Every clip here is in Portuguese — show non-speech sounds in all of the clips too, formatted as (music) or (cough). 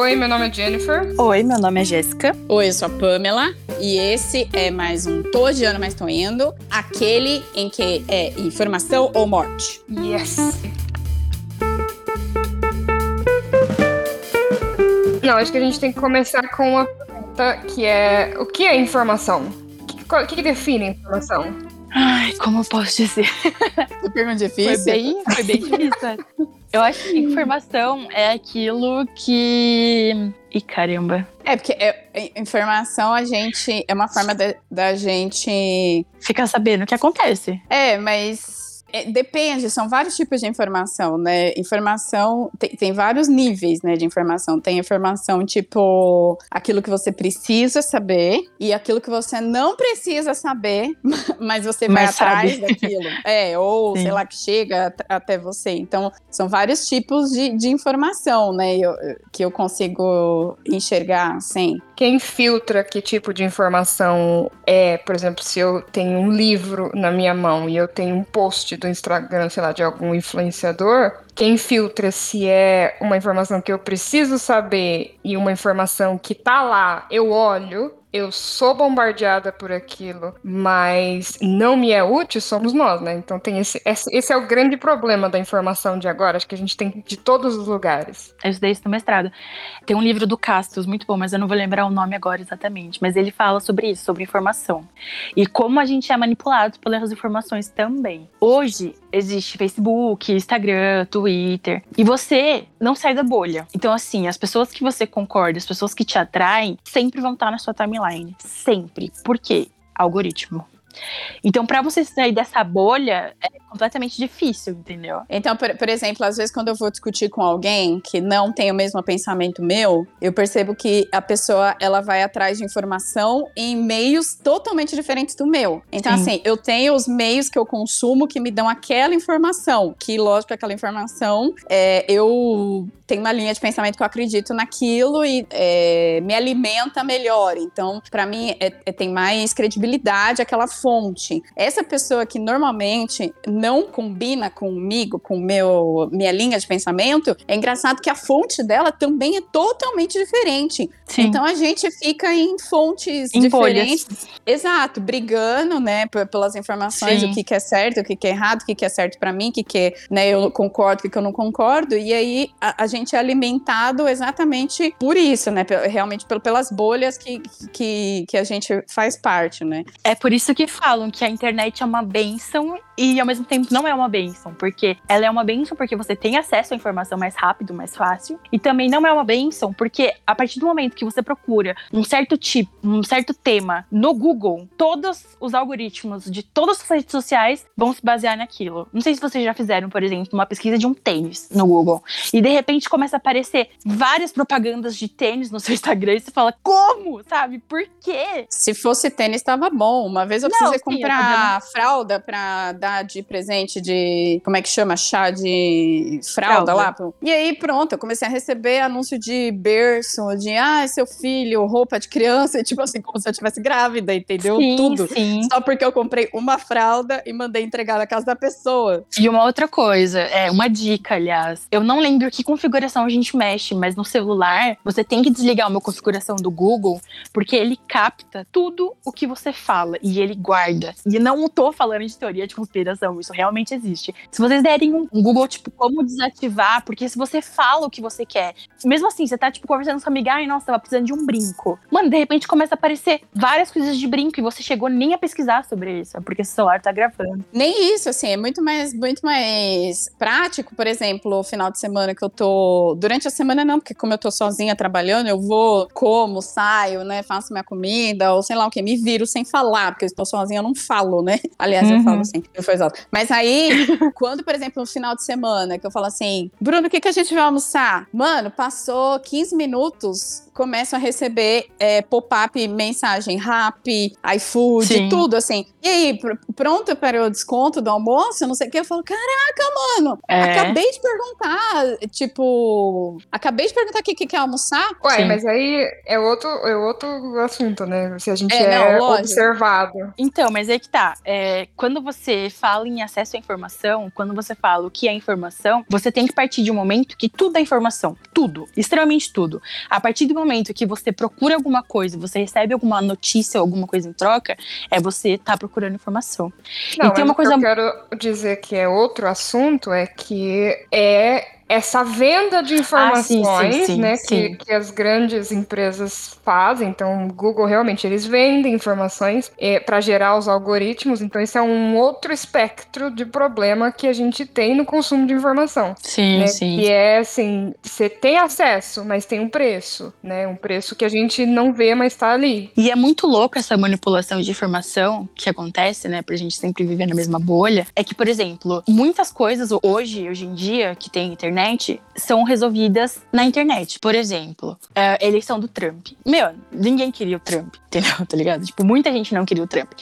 Oi, meu nome é Jennifer. Oi, meu nome é Jéssica. Oi, eu sou a Pamela. E esse é mais um Tô Odiando, Mas Tô Indo. Aquele em que é informação ou morte. Yes. Não, acho que a gente tem que começar com uma pergunta que é: o que é informação? O que, que define informação? Ai, como eu posso dizer? Que pergunta Foi difícil. bem, foi bem difícil. (laughs) Eu acho que informação é aquilo que. Ih, caramba. É, porque é- é- informação a gente. É uma forma da- da gente. Ficar sabendo o que acontece. É, mas. É, depende, são vários tipos de informação, né? Informação tem, tem vários níveis, né, de informação. Tem informação tipo aquilo que você precisa saber e aquilo que você não precisa saber, (laughs) mas você vai Mas atrás sabe. daquilo. É, ou Sim. sei lá, que chega at- até você. Então, são vários tipos de, de informação, né, eu- que eu consigo enxergar, assim. Quem filtra que tipo de informação é, por exemplo, se eu tenho um livro na minha mão e eu tenho um post do Instagram, sei lá, de algum influenciador, quem filtra se é uma informação que eu preciso saber e uma informação que tá lá, eu olho, eu sou bombardeada por aquilo, mas não me é útil, somos nós, né? Então tem esse, esse, esse é o grande problema da informação de agora, acho que a gente tem de todos os lugares. Eu estudei isso no mestrado. Tem um livro do Castos, muito bom, mas eu não vou lembrar o nome agora exatamente. Mas ele fala sobre isso, sobre informação. E como a gente é manipulado pelas informações também. Hoje existe Facebook, Instagram, Twitter. E você não sai da bolha. Então, assim, as pessoas que você concorda, as pessoas que te atraem, sempre vão estar na sua timeline. Sempre. Por quê? Algoritmo. Então, pra você sair dessa bolha, é completamente difícil, entendeu? Então, por, por exemplo, às vezes quando eu vou discutir com alguém que não tem o mesmo pensamento meu, eu percebo que a pessoa ela vai atrás de informação em meios totalmente diferentes do meu. Então, Sim. assim, eu tenho os meios que eu consumo que me dão aquela informação, que lógico aquela informação é, eu tenho uma linha de pensamento que eu acredito naquilo e é, me alimenta melhor. Então, pra mim, é- é- tem mais credibilidade aquela fonte. Essa pessoa que normalmente não combina comigo, com meu, minha linha de pensamento, é engraçado que a fonte dela também é totalmente diferente. Sim. Então a gente fica em fontes Em diferentes. bolhas. Exato, brigando, né, pelas informações, Sim. o que, que é certo, o que, que é errado, o que, que é certo pra mim, o que, que é, né, eu concordo, o que, que eu não concordo. E aí a, a gente é alimentado exatamente por isso, né, realmente pel- pelas bolhas que, que, que a gente faz parte, né. É por isso que falam que a internet é uma benção e ao mesmo tempo não é uma benção, porque ela é uma benção porque você tem acesso à informação mais rápido, mais fácil, e também não é uma benção porque a partir do momento que você procura um certo tipo, um certo tema no Google, todos os algoritmos de todas as redes sociais vão se basear naquilo. Não sei se vocês já fizeram, por exemplo, uma pesquisa de um tênis no Google e de repente começa a aparecer várias propagandas de tênis no seu Instagram e você fala: "Como?", sabe? Por quê? Se fosse tênis, tava bom. Uma vez eu Não, precisei sim, eu comprar fralda pra dar de presente de. Como é que chama? Chá de fralda, Fralda. lá. E aí, pronto, eu comecei a receber anúncio de berço, de ah, seu filho, roupa de criança, e (laughs) tipo assim, como se eu estivesse grávida, entendeu? Sim, Tudo. sim. Só porque eu comprei uma fralda e mandei entregar na casa da pessoa. E uma outra coisa, é uma dica, aliás. Eu não lembro que configuração a gente mexe, mas no celular você tem que desligar uma configuração do Google, porque ele capta tudo o que você fala e ele guarda. E não tô falando de teoria de conspiração, isso realmente existe. Se vocês derem um um Google, tipo, como desativar, porque se você fala o que você quer, mesmo assim, você tá, tipo, conversando com sua amiga, ai, nossa, tava precisando de um brinco. Mano, de repente começa a aparecer várias coisas de brinco e você chegou nem a pesquisar sobre isso, é porque seu celular tá gravando. Nem isso, assim, é muito mais, muito mais prático, por exemplo, o final de semana que eu tô. Durante a semana, não, porque como eu tô sozinha trabalhando, eu vou, como, saio, né? Faço minha comida, ou sei lá o que, me viro sem falar, porque eu estou sozinha, eu não falo, né? Aliás, eu Uhum. falo assim, eu foi exato. Mas aí, (laughs) quando, por exemplo, no final de semana, que eu falo assim, Bruno, o que, que a gente vai almoçar? Mano, passou 15 minutos começam a receber é, pop-up, mensagem, rap, iFood, Sim. tudo assim. E aí, pr pronta para o desconto do almoço? Não sei o que. Eu falo, caraca, mano, É. acabei de perguntar. Tipo, acabei de perguntar o que, que quer almoçar. Ué, Sim. mas aí é outro, é outro assunto, né? Se a gente É, é, não, observado. Então, mas aí que tá. É, quando você fala em acesso à informação, quando você fala o que é informação, você tem que partir de um momento que tudo é informação. Tudo. Extremamente tudo. A partir do momento que você procura alguma coisa, você recebe alguma notícia ou alguma coisa em troca, é você tá procurando informação. Não, e tem mas uma o coisa. que eu quero dizer que é outro assunto é que é essa venda de informações, Ah, sim, sim, sim, né. Que, que as grandes empresas fazem. Então, o Google realmente eles vendem informações para gerar os algoritmos. Então, isso é um outro espectro de problema que a gente tem no consumo de informação. Sim, né? sim. Que é assim, você tem acesso, mas tem um preço, né? Um preço que a gente não vê, mas tá ali. E é muito louco essa manipulação de informação que acontece, né, pra gente sempre viver na mesma bolha. É que, por exemplo, muitas coisas hoje, hoje em dia, que tem internet, são resolvidas na internet. Por exemplo, a eleição do Trump. Meu, ninguém queria o Trump, (laughs) entendeu? Tá ligado? Tipo, muita gente não queria o Trump.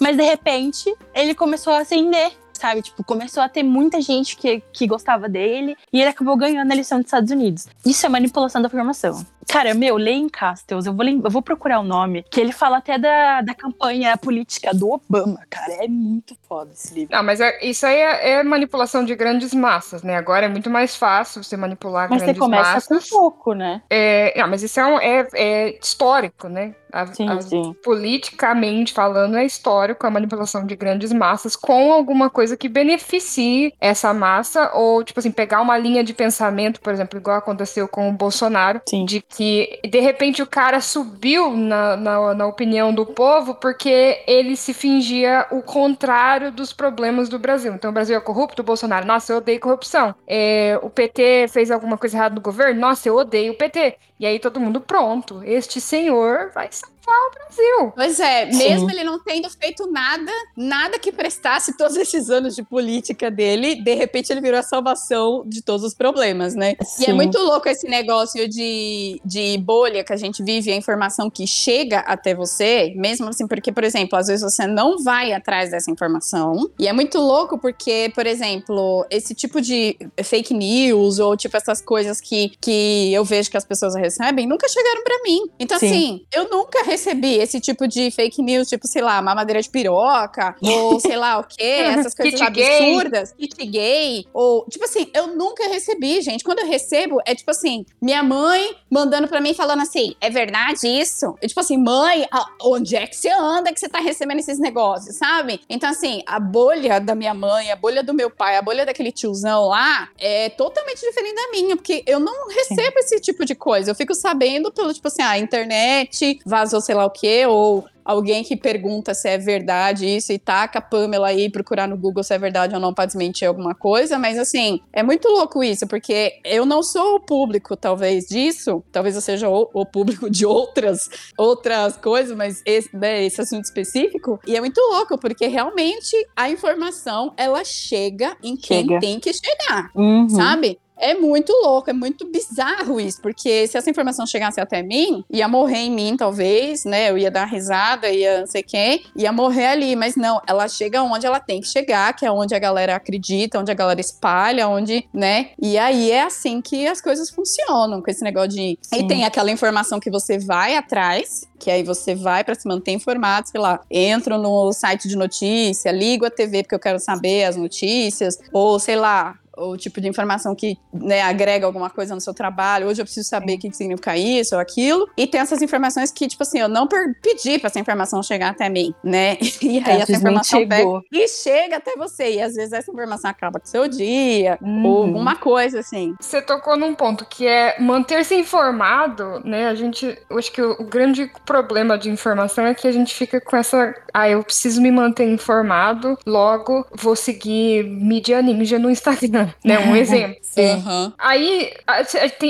Mas, de repente, ele começou a acender. Sabe, tipo, começou a ter muita gente que, que gostava dele e ele acabou ganhando a eleição dos Estados Unidos. Isso é manipulação da informação. Cara, meu, Leia Castells, eu vou, eu vou procurar o nome, que ele fala até da, da campanha política do Obama, cara. É muito foda esse livro. Não, mas é- isso aí é, é manipulação de grandes massas, né? Agora é muito mais fácil você manipular Mas você grandes começa massas. com pouco, né? É, não, mas isso é, um- é- é histórico, né? A- Sim, a- sim. politicamente falando, é histórico a manipulação de grandes massas com alguma coisa que beneficie essa massa, ou, tipo assim, pegar uma linha de pensamento, por exemplo, igual aconteceu com o Bolsonaro, Sim. de que de repente o cara subiu na, na, na opinião do povo porque ele se fingia o contrário dos problemas do Brasil. Então o Brasil é corrupto, o Bolsonaro, nossa, eu odeio corrupção. É, o PT fez alguma coisa errada no governo, nossa, eu odeio o PT. E aí todo mundo, pronto, este senhor vai salvar o Brasil. Pois é, Sim. mesmo ele não tendo feito nada, nada que prestasse todos (laughs) esses anos de política dele, de repente ele virou a salvação de todos os problemas, né? E é Sim. muito louco esse negócio de, de bolha que a gente vive, a informação que chega até você, mesmo assim, porque, por exemplo, às vezes você não vai atrás dessa informação. E é muito louco porque, por exemplo, esse tipo de fake news ou tipo essas coisas que, que eu vejo que as pessoas recebem nunca chegaram pra mim. Então, Sim. assim, eu nunca recebi esse tipo de fake news, tipo, sei lá, mamadeira de piroca, (laughs) ou sei lá o quê, essas coisas absurdas, kit gay, ou, tipo assim, eu nunca recebi, gente. Quando eu recebo, é tipo assim, minha mãe mandando pra mim falando assim, é verdade isso? Eu, tipo assim, mãe, onde é que você anda que você tá recebendo esses negócios, sabe? Então, assim, a bolha da minha mãe, a bolha do meu pai, a bolha daquele tiozão lá, é totalmente diferente da minha, porque eu não recebo esse tipo de coisa. Eu fico sabendo pelo, tipo assim, a internet vazou sei lá o quê, ou alguém que pergunta se é verdade isso e taca a Pamela aí procurar no Google se é verdade ou não pra desmentir alguma coisa, mas assim, é muito louco isso, porque eu não sou o público, talvez, disso, talvez eu seja o, o público de outras, outras coisas, mas esse, né, esse assunto específico, e é muito louco, porque realmente a informação, ela chega em quem Chega. tem que chegar, Uhum. sabe? É muito louco, é muito bizarro isso, porque se essa informação chegasse até mim, ia morrer em mim, talvez, né? Eu ia dar risada, ia não sei quem, ia morrer ali, mas não, ela chega onde ela tem que chegar, que é onde a galera acredita, onde a galera espalha, onde, né? E aí é assim que as coisas funcionam, com esse negócio de. Sim. E tem aquela informação que você vai atrás, que aí você vai pra se manter informado, sei lá, entro no site de notícia, ligo a TV porque eu quero saber as notícias, ou sei lá, o tipo de informação que né, agrega alguma coisa no seu trabalho. Hoje eu preciso saber o que, que significa isso ou aquilo. E tem essas informações que, tipo assim, eu não pedi pra essa informação chegar até mim, né? (laughs) E aí Às essa informação chegou. pega e chega até você. E às vezes essa informação acaba com o seu dia, ou Uhum. alguma coisa assim. Você tocou num ponto que é manter-se informado, né? A gente, eu acho que o, o grande problema de informação é que a gente fica com essa, ah, eu preciso me manter informado, logo vou seguir mídia ninja no Instagram, né? Um exemplo. (laughs) Sim. Aham. Aí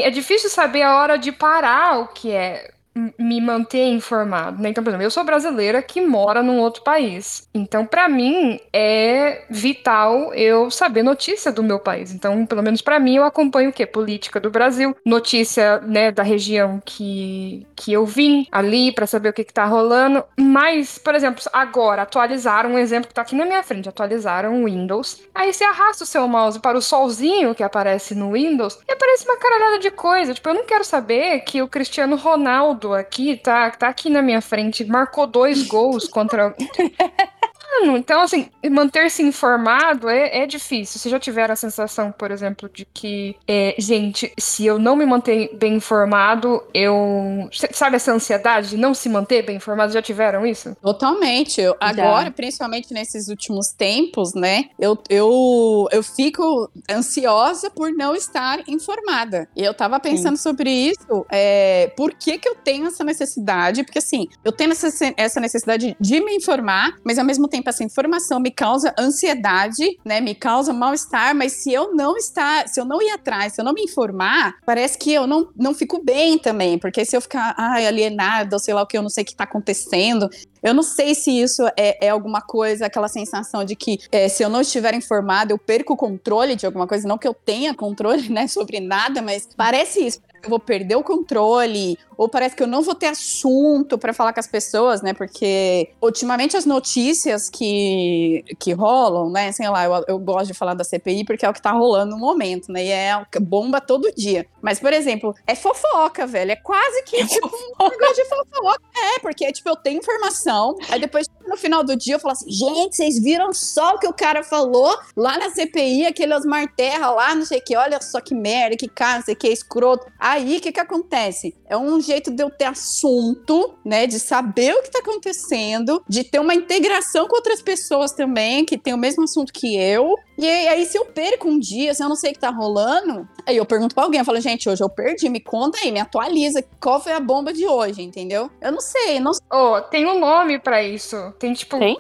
é difícil saber a hora de parar o que é me manter informado, né? Então, por exemplo, eu sou brasileira que mora num outro país. Então, para mim é vital eu saber notícia do meu país. Então, pelo menos para mim, eu acompanho o quê? Política do Brasil, notícia, né, da região que, que eu vim ali para saber o que que tá rolando. Mas, por exemplo, agora atualizaram um exemplo que tá aqui na minha frente, atualizaram o Windows. Aí você arrasta o seu mouse para o solzinho que aparece no Windows e aparece uma caralhada de coisa. Tipo, eu não quero saber que o Cristiano Ronaldo aqui tá, tá aqui na minha frente, marcou dois gols contra. (laughs) Mano, então, assim, manter-se informado é, é difícil. Se já tiver a sensação, por exemplo, de que, é, gente, se eu não me manter bem informado, eu. Sabe essa ansiedade de não se manter bem informado? Já tiveram isso? Totalmente. Eu, agora, principalmente nesses últimos tempos, né? Eu, eu, eu fico ansiosa por não estar informada. E eu tava pensando Sim. sobre isso. É, por que, que eu tenho essa necessidade? Porque, assim, eu tenho essa, essa necessidade de me informar, mas ao mesmo tempo essa informação me causa ansiedade, né? Me causa mal-estar, mas se eu não estar, se eu não ir atrás, se eu não me informar, parece que eu não, não fico bem também, porque se eu ficar ai, alienada, ou sei lá o que, eu não sei o que tá acontecendo, eu não sei se isso é, é alguma coisa, aquela sensação de que é, se eu não estiver informado, eu perco o controle de alguma coisa. Não que eu tenha controle, (laughs) né, sobre nada, mas parece isso eu vou perder o controle, ou parece que eu não vou ter assunto para falar com as pessoas, né? Porque ultimamente as notícias que, que rolam, né? Sei lá, eu, eu gosto de falar da CPI porque é o que tá rolando no momento, né? E é bomba todo dia. Mas, por exemplo, é fofoca, velho. É quase que é tipo um negócio de fofoca. É, porque tipo, eu tenho informação, aí depois no final do dia eu falo assim, gente, vocês viram só o que o cara falou lá na CPI, aquele Osmar Terra lá, não sei o que, olha só que merda, que cara, não sei o que, escroto. Aí, o que que acontece? É um jeito de eu ter assunto, né, de saber o que tá acontecendo, de ter uma integração com outras pessoas também, que tem o mesmo assunto que eu. E aí, se eu perco um dia, se eu não sei o que tá rolando, aí eu pergunto pra alguém, eu falo, gente, hoje eu perdi, me conta aí, me atualiza, qual foi a bomba de hoje, entendeu? Eu não sei, não Oh, tem um nome para isso. Tem tipo. Tem?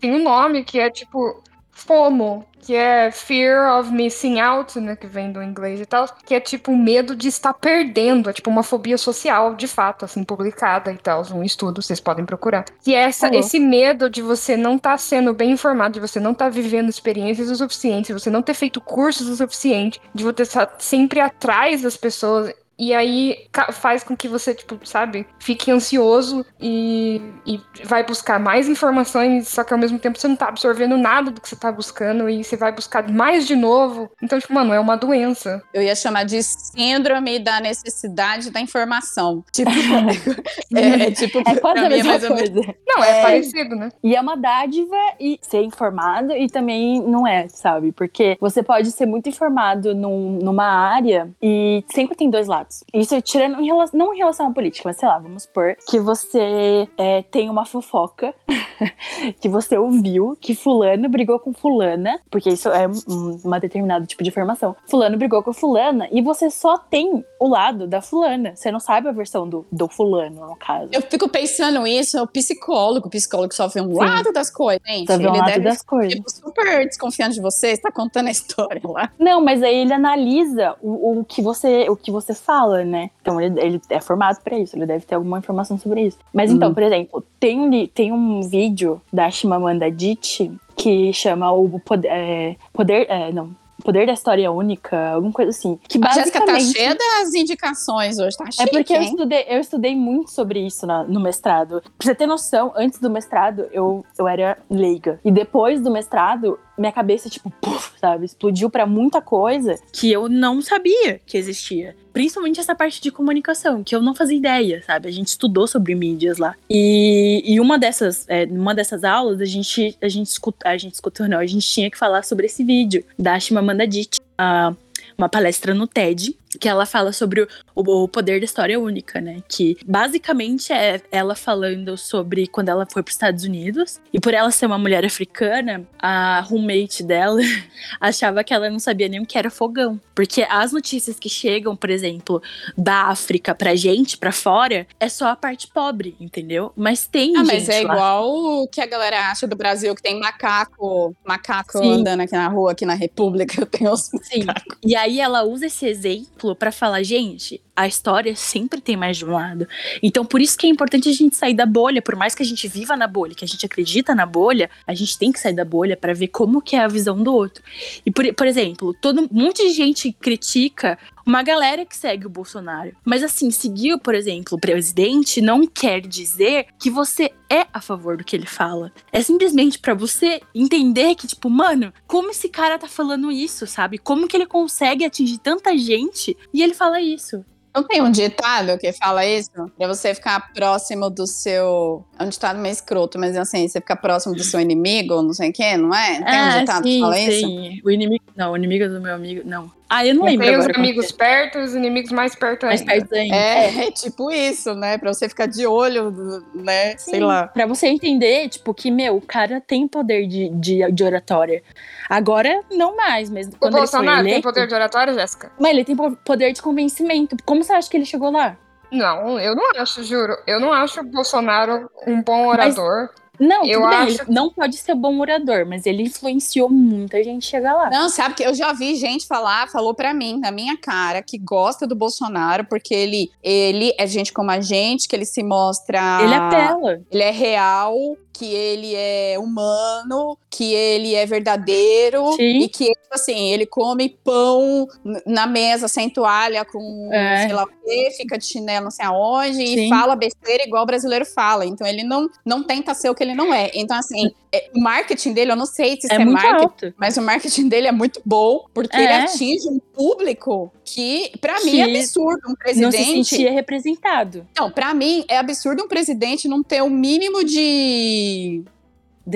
Tem um nome que é tipo FOMO, que é Fear of Missing Out, né, que vem do inglês e tal, que é tipo medo de estar perdendo, é tipo uma fobia social, de fato, assim, publicada e tal, um estudo, vocês podem procurar. Que é essa, esse medo de você não estar tá sendo bem informado, de você não estar tá vivendo experiências o suficiente, de você não ter feito cursos o suficiente, de você estar sempre atrás das pessoas e aí faz com que você, tipo, sabe, fique ansioso e, e vai buscar mais informações, só que ao mesmo tempo você não tá absorvendo nada do que você tá buscando e você vai buscar mais de novo. Então, tipo, mano, é uma doença. Eu ia chamar de síndrome da necessidade da informação. Tipo, (laughs) é, é, tipo, é quase a mesma coisa. Não, é, é, parecido, né? E é uma dádiva e ser informado e também não é, sabe? Porque você pode ser muito informado num, numa área e sempre tem dois lados. Isso tirando, em relação, não em relação à política, mas sei lá, vamos supor que você é, tem uma fofoca (laughs) que você ouviu que fulano brigou com fulana, porque isso é um, uma determinado tipo de informação. Fulano brigou com fulana e você só tem o lado da fulana. Você não sabe a versão do, do fulano, no caso. Eu fico pensando isso, o psicólogo, o psicólogo só vê um Sim. lado das coisas, gente. Só vê um ele lado das coisas. Tipo, super desconfiando de você, está contando a história lá. Não, mas aí ele analisa o, o que você o que você fala fala, né? Então ele, ele é formado para isso, ele deve ter alguma informação sobre isso. Mas então, uhum. por exemplo, tem um, tem um vídeo da Shimamanda Adichie que chama o Poder. É, poder é, não, Poder da História Única, alguma coisa assim. Que basicamente... A Jéssica tá cheia das indicações hoje, tá cheia. É porque eu estudei, eu estudei muito sobre isso na, no mestrado. Pra você ter noção, antes do mestrado, eu, eu era leiga. E depois do mestrado, minha cabeça, tipo, puff, sabe, explodiu para muita coisa que eu não sabia que existia. Principalmente essa parte de comunicação, que eu não fazia ideia, sabe? A gente estudou sobre mídias lá. E, e uma dessas, é, uma dessas aulas, a gente, a gente escuta, a gente escutou, não, a gente tinha que falar sobre esse vídeo da Shimamanda Adichie, a uma palestra no TED, que ela fala sobre o, o, poder da história única, né? Que basicamente é ela falando sobre quando ela foi para os Estados Unidos e por ela ser uma mulher africana, a roommate dela (laughs) achava que ela não sabia nem o que era fogão, porque as notícias que chegam, por exemplo, da África pra gente, pra fora, é só a parte pobre, entendeu? Mas tem ah, gente mas é lá. igual o que a galera acha do Brasil que tem macaco, macaco Sim. andando aqui na rua, aqui na República, (laughs) tem os Sim. E aí ela usa esse exemplo para falar, gente, a história sempre tem mais de um lado. Então, por isso que é importante a gente sair da bolha. Por mais que a gente viva na bolha, que a gente acredita na bolha, a gente tem que sair da bolha para ver como que é a visão do outro. E, por, por exemplo, todo um monte de gente critica uma galera que segue o Bolsonaro. Mas assim, seguir, por exemplo, o presidente não quer dizer que você é a favor do que ele fala. É simplesmente para você entender que, tipo, mano, como esse cara tá falando isso, sabe? Como que ele consegue atingir tanta gente e ele fala isso. Não tem um ditado que fala isso? Pra você ficar próximo do seu. É um ditado meio escroto, mas assim, você ficar próximo do seu inimigo, não sei o quê, não é? Tem ah, um ditado sim, que fala sim. isso? O inimigo. Não, o inimigo do meu amigo. Não. Ah, eu não lembro. Tem os amigos como perto os inimigos mais perto é. mais ainda. perto ainda. É, é tipo isso, né? Pra você ficar de olho, né? Sei Sim, lá. Pra você entender, tipo, que, meu, o cara tem poder de, de, de oratória. Agora, não mais, mas O quando ele Bolsonaro tem eleito... poder de oratória, Jéssica? Mas ele tem po- poder de convencimento. Como você acha que ele chegou lá? Não, eu não acho, juro. Eu não acho o Bolsonaro um bom orador. Não, Eu bem, acho ele não pode ser bom orador, mas ele influenciou muita gente chegar lá. Não, sabe que eu já vi gente falar, falou pra mim, na minha cara, que gosta do Bolsonaro porque ele, ele é gente como a gente, que ele se mostra. Ele apela. Ele é real, que ele é humano, que ele é verdadeiro Sim. e que, tipo assim, ele come pão na mesa sem toalha com É. sei lá o quê, fica de chinelo não sei aonde e Sim. fala besteira igual o brasileiro fala. Então ele não, não tenta ser o que ele não é. Então, assim, é- o marketing dele, eu não sei se isso É é, marketing. alto. Mas o marketing dele é muito bom, porque É. ele atinge um público que, pra mim, é absurdo um Não presidente. se sentia representado. Não, pra mim é absurdo um presidente não ter o mínimo de.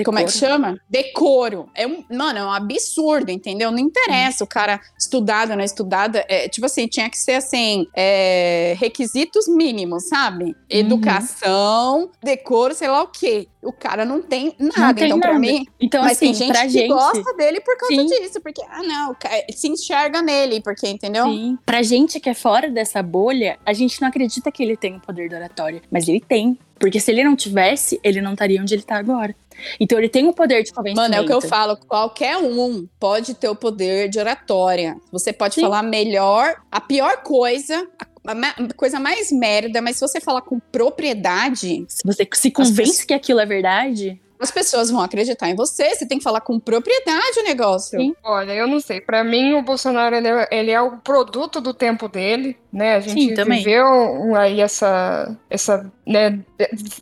Como é que Decoro. chama? Decoro. É um, mano, é um absurdo, entendeu? Não interessa o cara estudado ou não estudado. É, tipo assim, tinha que ser assim: é, requisitos mínimos, sabe? Educação, decoro, sei lá o quê. O cara não tem nada. Não tem então, pra nada. mim, Então, mas assim, tem gente pra que gente. gosta dele por causa Sim. disso, porque, ah, não, se enxerga nele, porque, entendeu? Sim. Pra gente que é fora dessa bolha, a gente não acredita que ele tem o poder da oratória. Mas ele tem. Porque se ele não tivesse, ele não estaria onde ele tá agora. Então ele tem o poder de convencimento. Mano, é o que eu falo, qualquer um pode ter o poder de oratória. Você pode Sim. falar melhor, a pior coisa, a, coisa mais merda, mas se você falar com propriedade, Se você se convence que aquilo é verdade, as pessoas vão acreditar em você. Você tem que falar com propriedade o negócio. Sim. Olha, eu não sei. Pra mim, o Bolsonaro ele é, ele é o produto do tempo dele, né? A gente Sim, também. viveu aí essa, essa, né,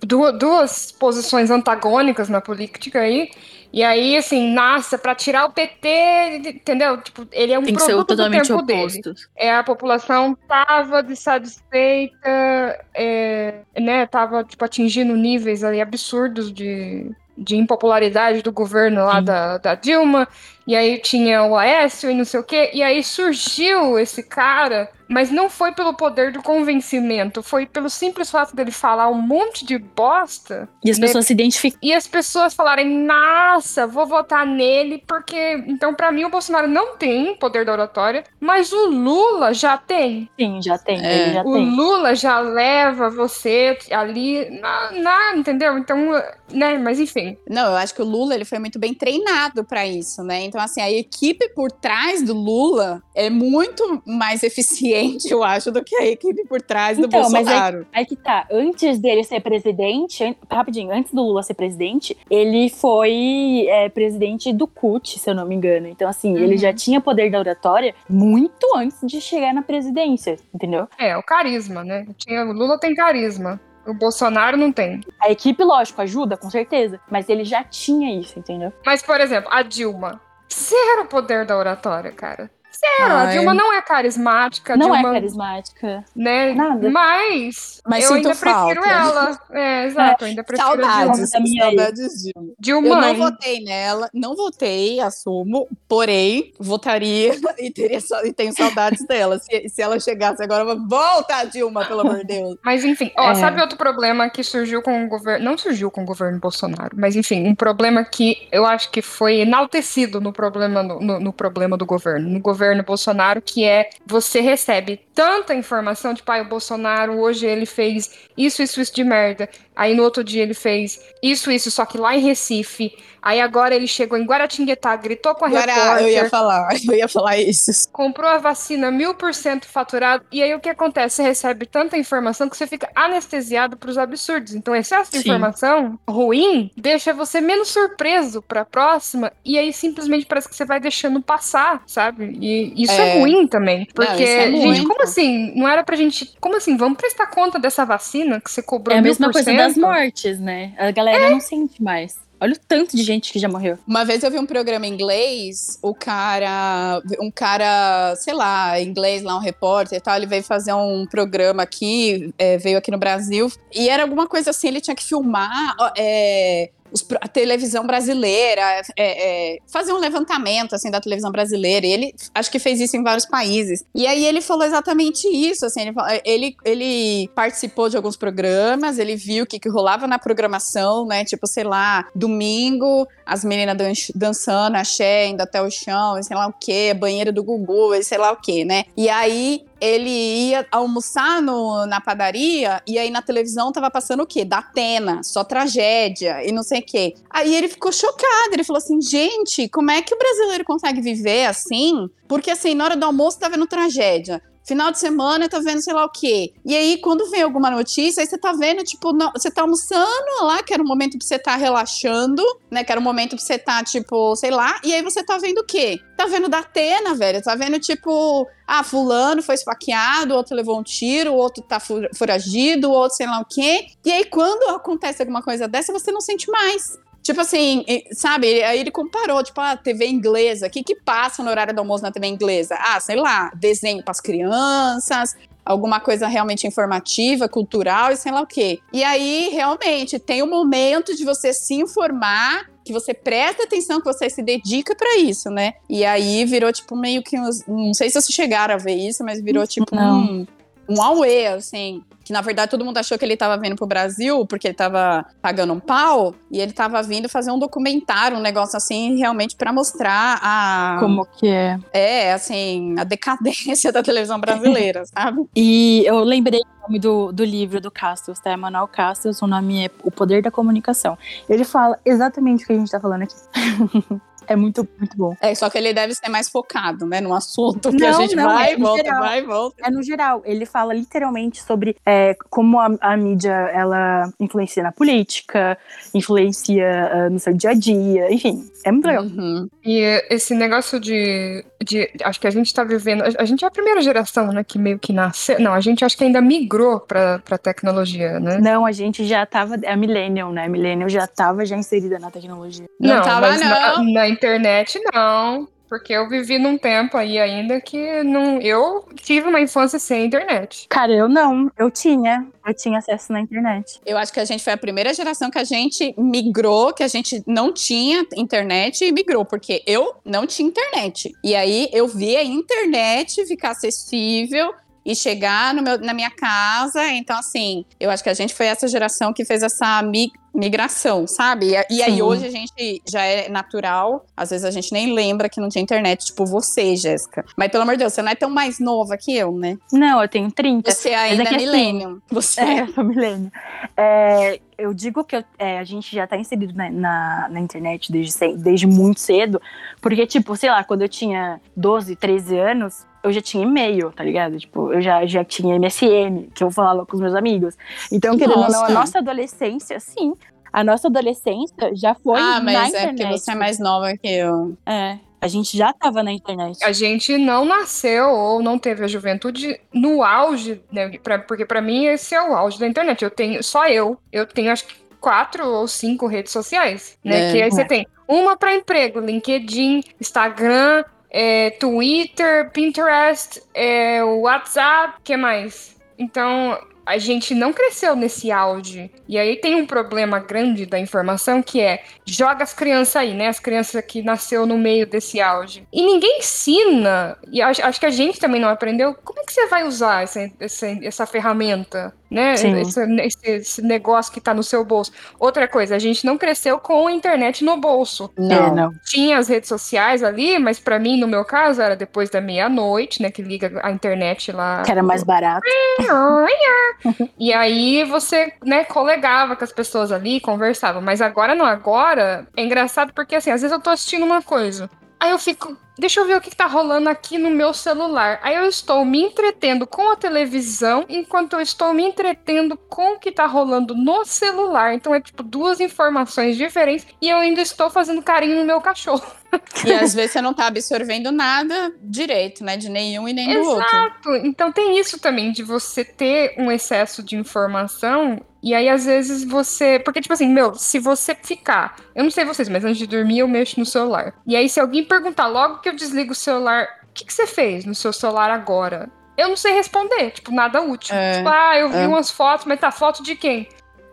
du- duas posições antagônicas na política aí. E aí, assim, nasce pra tirar o PT, entendeu? Tipo, ele é um tem que ser produto do tempo dele. oposto. É, a população tava dissatisfeita, é, né, tava, tipo, atingindo níveis ali absurdos de, de impopularidade do governo lá da, da Dilma, e aí tinha o Aécio e não sei o quê, e aí surgiu esse cara, mas não foi pelo poder do convencimento, foi pelo simples fato dele falar um monte de bosta, E as né, pessoas se identificam. e as pessoas falarem, nossa, vou votar nele, porque. Então, pra mim, o Bolsonaro não tem poder da oratória, mas o Lula já tem. Sim, já tem. É. Ele já O tem. Lula já leva você ali na, na- entendeu? Então, né, mas enfim. Não, eu acho que o Lula ele foi muito bem treinado pra isso, né? Então, assim, a equipe por trás do Lula é muito mais (laughs) eficiente, eu acho, do que a equipe por trás do Então, mas é- Bolsonaro. Aí que tá, antes dele ser presidente, rapidinho, antes do Lula ser presidente, ele foi é, presidente do CUT, se eu não me engano. Então, assim, ele Uhum. já tinha poder da oratória muito antes de chegar na presidência, entendeu? É, o carisma, né? Tinha, o Lula tem carisma. O Bolsonaro não tem. A equipe, lógico, ajuda, com certeza, mas ele já tinha isso, entendeu? Mas, por exemplo, a Dilma. Zero poder da oratória, cara. Zero. A Ai. Dilma não é carismática. a não é Dilma carismática. né? Nada. Mas, Mas eu ainda prefiro falta. ela. É, exato, eu ainda prefiro a Saudades, da minha saudades de Dilma. Eu Dilma, não votei nela, não votei, assumo, porém, votaria (laughs) e, teria, e tenho saudades dela. Se, se ela chegasse agora, eu vou, volta, Dilma, pelo amor de Deus. Mas enfim, ó, É. sabe outro problema que surgiu com o governo, não surgiu com o governo Bolsonaro, mas enfim, um problema que eu acho que foi enaltecido no problema no, no- no problema do governo, no governo Bolsonaro, que é você recebe tanta informação, tipo, ah, o Bolsonaro hoje ele fez isso, isso, isso de merda. Aí no outro dia ele fez isso, isso, só que lá em Recife. Aí agora ele chegou em Guaratinguetá, gritou com a Guará, repórter. eu ia falar, (laughs) eu ia falar isso. Comprou a vacina mil por cento faturado. E aí o que acontece? Você recebe tanta informação que você fica anestesiado pros absurdos. Então, excesso de Sim. informação ruim deixa você menos surpreso pra próxima. E aí simplesmente parece que você vai deixando passar, sabe? E isso é, É. ruim também. Porque, isso é gente, como assim? Não era pra gente. Como assim? Vamos prestar conta dessa vacina que você cobrou É a mesma por coisa cento? das mortes, né? A galera não sente mais. Olha o tanto de gente que já morreu. Uma vez eu vi um programa em inglês, o cara, um cara, sei lá, inglês lá, um repórter e tal, ele veio fazer um programa aqui, é, veio aqui no Brasil, e era alguma coisa assim, ele tinha que filmar é, os a televisão brasileira, é, é, fazer um levantamento, assim, da televisão brasileira, e ele, acho que fez isso em vários países. E aí ele falou exatamente isso, assim, ele, ele, ele participou de alguns programas, ele viu o que, que rolava na programação, né, tipo, sei lá, domingo, as meninas dan dançando, axé, indo até o chão, sei lá o quê, banheiro do Gugu, sei lá o quê, né? E aí ele ia almoçar no, na padaria e aí na televisão tava passando o quê? Da Atena, só tragédia e não sei o quê. Aí ele ficou chocado, ele falou assim, gente, como é que o brasileiro consegue viver assim? Porque assim, na hora do almoço tá vendo tragédia. Final de semana tá vendo sei lá o quê. E aí, quando vem alguma notícia, aí você tá vendo, tipo, não- você tá almoçando lá, que era um momento pra você tá relaxando, né? Que era um momento pra você tá, tipo, sei lá. E aí você tá vendo o quê? Tá vendo da Atena, velho. Tá vendo, tipo, ah, fulano foi esfaqueado, outro levou um tiro, o outro tá fu- foragido, o outro sei lá o quê. E aí, quando acontece alguma coisa dessa, você não sente mais. Tipo assim, sabe? Aí ele comparou, tipo, a TV inglesa. O que que passa no horário do almoço na TV inglesa? Ah, sei lá, desenho pras crianças, alguma coisa realmente informativa, cultural e sei lá o quê. E aí, realmente, tem o momento de você se informar, que você presta atenção, que você se dedica pra isso, né? E aí virou, tipo, meio que uns. Não sei se vocês chegaram a ver isso, mas virou, tipo, Não. um. Um auê, assim, que na verdade todo mundo achou que ele tava vindo pro Brasil porque ele tava pagando um pau e ele tava vindo fazer um documentário, um negócio assim, realmente pra mostrar a Como que é? é, assim, a decadência (laughs) da televisão brasileira, (laughs) sabe? E eu lembrei o nome do, do livro do Cassius, tá? Emanuel Cassius, o nome é O Poder da Comunicação. Ele fala exatamente o que a gente tá falando aqui. (laughs) é muito, muito bom. É, só que ele deve ser mais focado, né, no assunto que a Não, gente não, vai é e em volta, geral. vai e volta. É no geral, ele fala literalmente sobre é, como a, a mídia ela influencia na política, influencia ah, no seu dia a dia, enfim, é muito legal. Uhum. E esse negócio de, de. Acho que a gente tá vivendo. A, a gente é a primeira geração, né? Que meio que nasceu. Não, a gente acho que ainda migrou pra, pra tecnologia, né? Não, a gente já tava, é a Millennium, né? A Millennium já tava já inserida na tecnologia. Não tava, mas Na, não. na internet, não. Porque eu vivi num tempo aí ainda que não. Eu tive uma infância sem internet. Cara, eu não, eu tinha, eu tinha acesso na internet. Eu acho que a gente foi a primeira geração que a gente migrou, que a gente não tinha internet e migrou, porque eu não tinha internet. E aí eu vi a internet ficar acessível e chegar meu- na minha casa. Então, assim, eu acho que a gente foi essa geração que fez essa mi- migração, sabe? E, e aí Sim. hoje a gente já é natural, às vezes a gente nem lembra que não tinha internet, tipo você, Jéssica. Mas pelo amor de Deus, você não é tão mais nova que eu, né? Não, eu tenho 30. Você ainda é é que assim. Você É, eu sou milênio. É, eu digo que eu- é, a gente já tá inserido na, na, na internet desde, desde muito cedo, porque, tipo, sei lá, quando eu tinha 12, 13 anos, eu já tinha e-mail, tá ligado? Tipo, eu já, já tinha MSN, que eu falava com os meus amigos. Então, querendo ou não, a Nossa. adolescência, sim. A nossa adolescência já foi ah, na mas é internet. porque você é mais nova que eu. É, a gente já tava na internet. A gente não nasceu ou não teve a juventude no auge, né? Pra- porque pra mim esse é o auge da internet. Eu tenho, só eu, eu tenho acho que quatro ou cinco redes sociais, né? É. que aí você É. tem uma para emprego, LinkedIn, Instagram, é, Twitter, Pinterest, é, WhatsApp, que mais? Então a gente não cresceu nesse auge. E aí tem um problema grande da informação que é joga as crianças aí, né? As crianças que nasceu no meio desse auge. E ninguém ensina, e acho, acho que a gente também não aprendeu, como é que você vai usar essa, essa, essa ferramenta? Né? Esse, esse- esse negócio que tá no seu bolso. Outra coisa, a gente não cresceu com a internet no bolso. Não. É, não. Tinha as redes sociais ali, mas pra mim, no meu caso, era depois da meia-noite, né? Que liga a internet lá. Que era mais barato. (laughs) E aí você, né, colegava com as pessoas ali, conversava. Mas agora não, agora é engraçado porque assim, às vezes eu tô assistindo uma coisa. Aí eu fico, deixa eu ver o que, que tá rolando aqui no meu celular. Aí eu estou me entretendo com a televisão, enquanto eu estou me entretendo com o que tá rolando no celular. Então é tipo duas informações diferentes e eu ainda estou fazendo carinho no meu cachorro. E às vezes você não tá absorvendo nada direito, né? De nenhum e nem do outro. Exato. Então tem isso também de você ter um excesso de informação e aí às vezes você, porque tipo assim, meu, se você ficar, eu não sei vocês, mas antes de dormir eu mexo no celular. E aí se alguém perguntar logo que eu desligo o celular, o que, que você fez no seu celular agora? Eu não sei responder, tipo, nada útil. É, tipo, ah, eu vi é. umas fotos, mas tá foto de quem?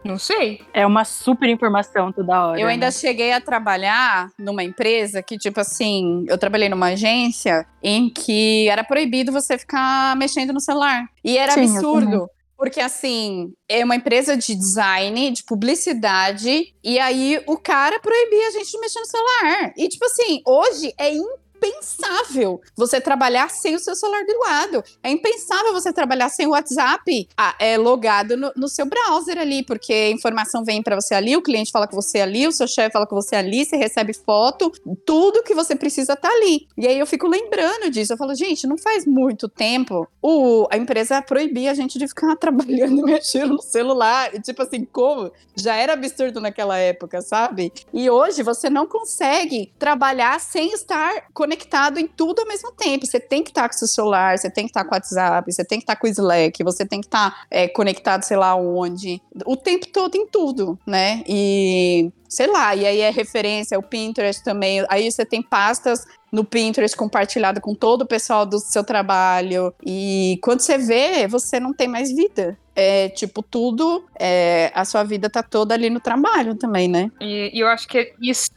Não sei. É uma super informação toda hora. Eu ainda né? cheguei a trabalhar numa empresa que, tipo assim, eu trabalhei numa agência em que era proibido você ficar mexendo no celular. E era Sim, eu absurdo. Porque, assim, é uma empresa de design, de publicidade, e aí o cara proibia a gente de mexer no celular. E, tipo assim, hoje é impensável você trabalhar sem o seu celular do lado. É impensável você trabalhar sem o WhatsApp ah, é, logado no, no seu browser ali, porque a informação vem para você ali, o cliente fala com você ali, o seu chefe fala com você ali, você recebe foto, tudo que você precisa tá ali. E aí eu fico lembrando disso. Eu falo, gente, não faz muito tempo o, a empresa proibia a gente de ficar (laughs) trabalhando e mexendo no celular. E, tipo assim, como? Já era absurdo naquela época, sabe? E hoje você não consegue trabalhar sem estar conectado em tudo ao mesmo tempo. Você tem que estar com o seu celular, você tem que estar com o WhatsApp, você tem que estar com o Slack, você tem que estar é, conectado, sei lá onde, o tempo todo em tudo, né? E sei lá, e aí é referência, o Pinterest também. Aí você tem pastas no Pinterest compartilhado com todo o pessoal do seu trabalho. E quando você vê, você não tem mais vida. É tipo, tudo, é, a sua vida tá toda ali no trabalho também, né? E, e eu acho que isso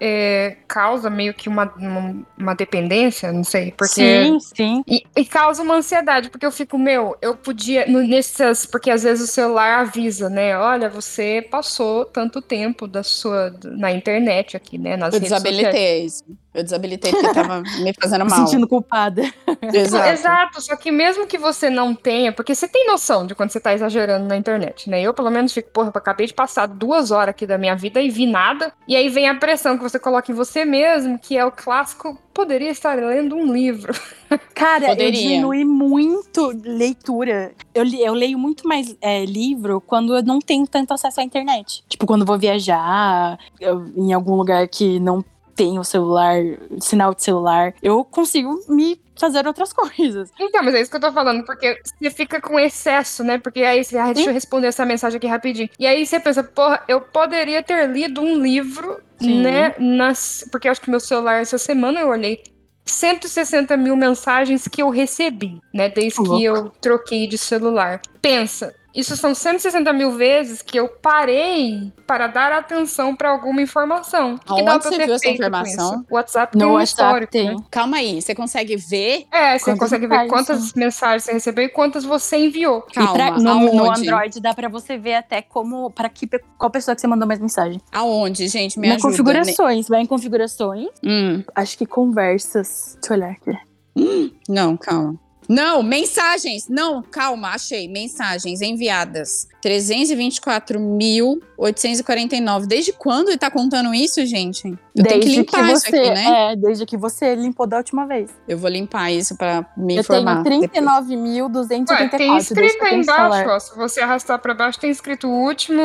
é, causa meio que uma, uma, uma dependência, não sei, porque. Sim, sim. E, e causa uma ansiedade, porque eu fico, meu, eu podia. Nessas, porque às vezes o celular avisa, né? Olha, você passou tanto tempo da sua. na internet aqui, né? Nas Eu redes sociais. desabilitei isso. Eu desabilitei porque tava (laughs) me fazendo Me mal. sentindo culpada. (laughs) Exato. Exato, só que mesmo que você não tenha, porque você tem noção de quando você tá exagerando na internet, né? Eu, pelo menos, fico, porra, eu acabei de passar duas horas aqui da minha vida e vi nada. E aí vem a pressão que você coloca em você mesmo, que é o clássico, poderia estar lendo um livro. (laughs) Cara, eu Poderia. diminui muito leitura. Eu, li- eu leio muito mais é, livro quando eu não tenho tanto acesso à internet. Tipo, quando eu vou viajar eu- em algum lugar que não tem o celular, sinal de celular, eu consigo me fazer outras (laughs) coisas. Então, mas é isso que eu tô falando, porque você fica com excesso, né? Porque aí você, ah, deixa eu responder essa mensagem aqui rapidinho. E aí você pensa, porra, eu poderia ter lido um livro, Sim. né? Nas... Porque eu acho que meu celular, essa semana eu olhei 160 mil mensagens que eu recebi, né? Desde Louco. que eu troquei de celular. Pensa. Isso são 160 mil vezes que eu parei para dar atenção para alguma informação. O que que dá pra você ter viu essa informação? O WhatsApp tem No um WhatsApp histórico, tem. né? Calma aí, você consegue ver? É, você consegue ver quantas mensagens você recebeu e quantas você enviou. Calma, e pra- no, no? Android dá pra você ver até como para que qual pessoa que você mandou mais mensagem. Aonde, gente? Me Na ajuda. configurações, vai em configurações, Hum, acho que conversas. Deixa eu olhar aqui. não, calma. Não, mensagens. Não, calma, achei. Mensagens enviadas. 324.849. Desde quando ele tá contando isso, gente? Eu tenho que limpar você, isso aqui, né? É, desde que você limpou da última vez. Eu vou limpar isso pra me eu informar. tenho depois. 39.284. Ué, tem desde escrito que eu aí tenho embaixo, ó. Se você arrastar pra baixo, tem escrito o último,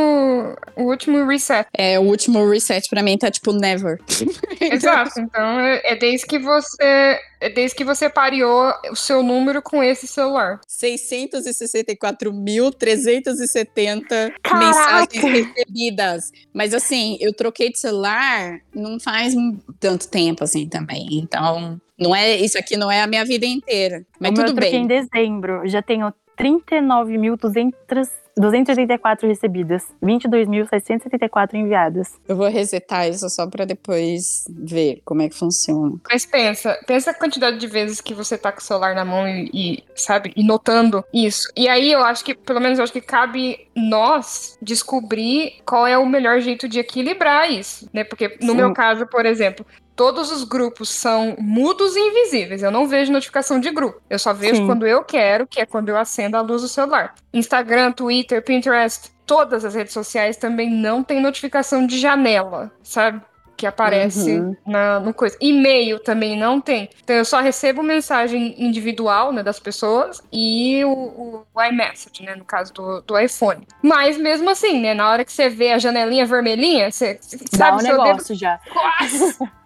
o último reset. É, o último reset pra mim tá tipo never. (laughs) Exato. Então é é desde que você. É desde que você pareou o seu número com esse celular. 664.370 Caraca! mensagens recebidas. Mas assim, eu troquei de celular não faz tanto tempo assim também. Então, não é isso aqui não é a minha vida inteira. Mas o meu tudo eu troquei bem. em dezembro. Já tenho 39.200 284 recebidas, 22.774 enviadas. Eu vou resetar isso só pra depois ver como é que funciona. Mas pensa, pensa a quantidade de vezes que você tá com o celular na mão e, e, sabe, e notando isso. E aí eu acho que, pelo menos eu acho que cabe nós descobrir qual é o melhor jeito de equilibrar isso, né? Porque no Sim. meu caso, por exemplo, todos os grupos são mudos e invisíveis. Eu não vejo notificação de grupo. Eu só vejo Sim. quando eu quero, que é quando eu acendo a luz do celular. Instagram, Twitter, Pinterest, todas as redes sociais também não tem notificação de janela, sabe? Que aparece Uhum. na, no coisa. E-mail também não tem. Então eu só recebo mensagem individual, né, das pessoas e o, o iMessage, né, no caso do, do iPhone. Mas mesmo assim, né, na hora que você vê a janelinha vermelhinha, você Dá sabe um seu dedo negócio já. coça (laughs)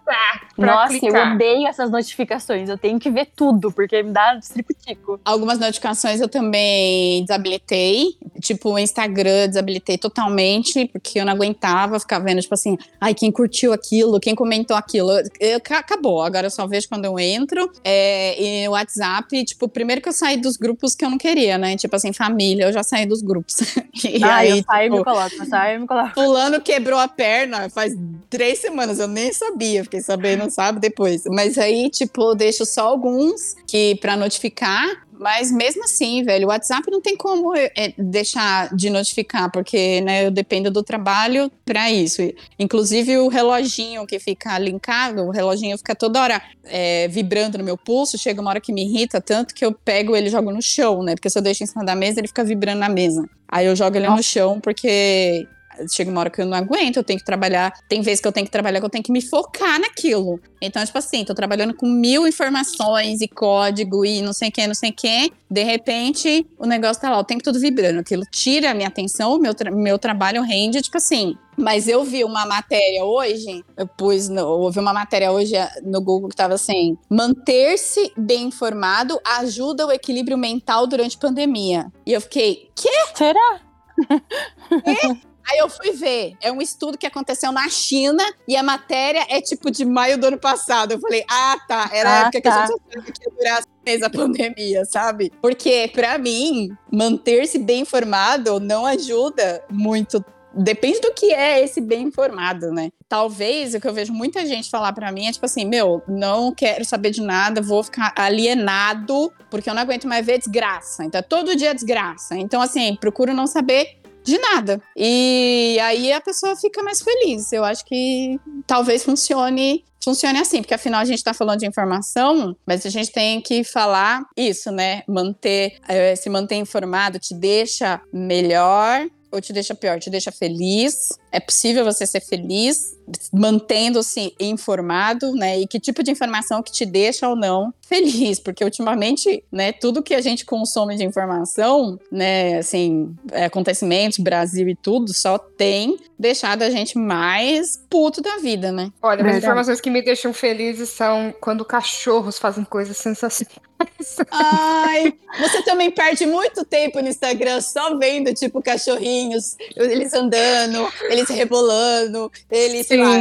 pra Nossa, eu clicar. odeio essas notificações. Eu tenho que ver tudo, porque me dá triputico. Algumas notificações eu também desabilitei. Tipo, o Instagram desabilitei totalmente, porque eu não aguentava ficar vendo, tipo assim, ai, quem curtiu aquilo, quem comentou aquilo. Eu- ca- acabou. Agora eu só vejo quando eu entro. É, e o WhatsApp, tipo, primeiro que eu saí dos grupos que eu não queria, né? Tipo assim, família, eu já saí dos grupos. (laughs) e ah, aí, eu saio e tipo, me coloco, eu saio e me coloco. Fulano quebrou a perna faz três semanas, eu nem sabia, fiquei sabendo, sabe, depois. Mas aí, tipo, eu deixo só alguns que para notificar. Mas mesmo assim, velho, o WhatsApp não tem como é, é, deixar de notificar, porque né, eu dependo do trabalho para isso. Inclusive o reloginho que fica linkado, o reloginho fica toda hora é, vibrando no meu pulso. Chega uma hora que me irrita tanto que eu pego ele e jogo no chão, né? Porque se eu deixo em cima da mesa, ele fica vibrando na mesa. Aí eu jogo ele no chão porque chega uma hora que eu não aguento, eu tenho que trabalhar. Tem vezes que eu tenho que trabalhar que eu tenho que me focar naquilo. Então, tipo assim, tô trabalhando com mil informações e código e não sei o que, não sei o que. De repente, o negócio tá lá, o tempo todo vibrando. Aquilo tira a minha atenção, o meu, tra- meu trabalho rende, tipo assim. Mas eu vi uma matéria hoje, eu pus, no, eu uma matéria hoje eh, no Google que tava assim: manter-se bem informado ajuda o equilíbrio mental durante pandemia. E eu fiquei, Será? (laughs) Aí eu fui ver, é um estudo que aconteceu na China e a matéria é tipo de maio do ano passado. Eu falei, ah, tá, era a Ah, época que a tá. gente achava que ia durar seis a pandemia, sabe? Porque, pra mim, manter-se bem informado não ajuda muito. Depende do que é esse bem informado, né? Talvez o que eu vejo muita gente falar pra mim é tipo assim: meu, não quero saber de nada, vou ficar alienado, porque eu não aguento mais ver desgraça. Então, todo dia é desgraça. Então, assim, procuro não saber de nada. E aí a pessoa fica mais feliz. Eu acho que talvez funcione. Funcione assim, porque afinal a gente tá falando de informação, mas a gente tem que falar isso, né? Manter, eh, se manter informado te deixa melhor ou te deixa pior? Te deixa feliz? É possível você ser feliz mantendo-se informado, né? E que tipo de informação que te deixa ou não feliz? Porque ultimamente, né, tudo que a gente consome de informação, né, assim, é, acontecimentos, Brasil e tudo, só tem deixado a gente mais puto da vida, né? Olha, as informações que me deixam felizes são quando cachorros fazem coisas sensacionais. Ai, (laughs) você também perde muito tempo no Instagram só vendo, tipo, cachorrinhos, eles andando, eles rebolando, eles, sei lá,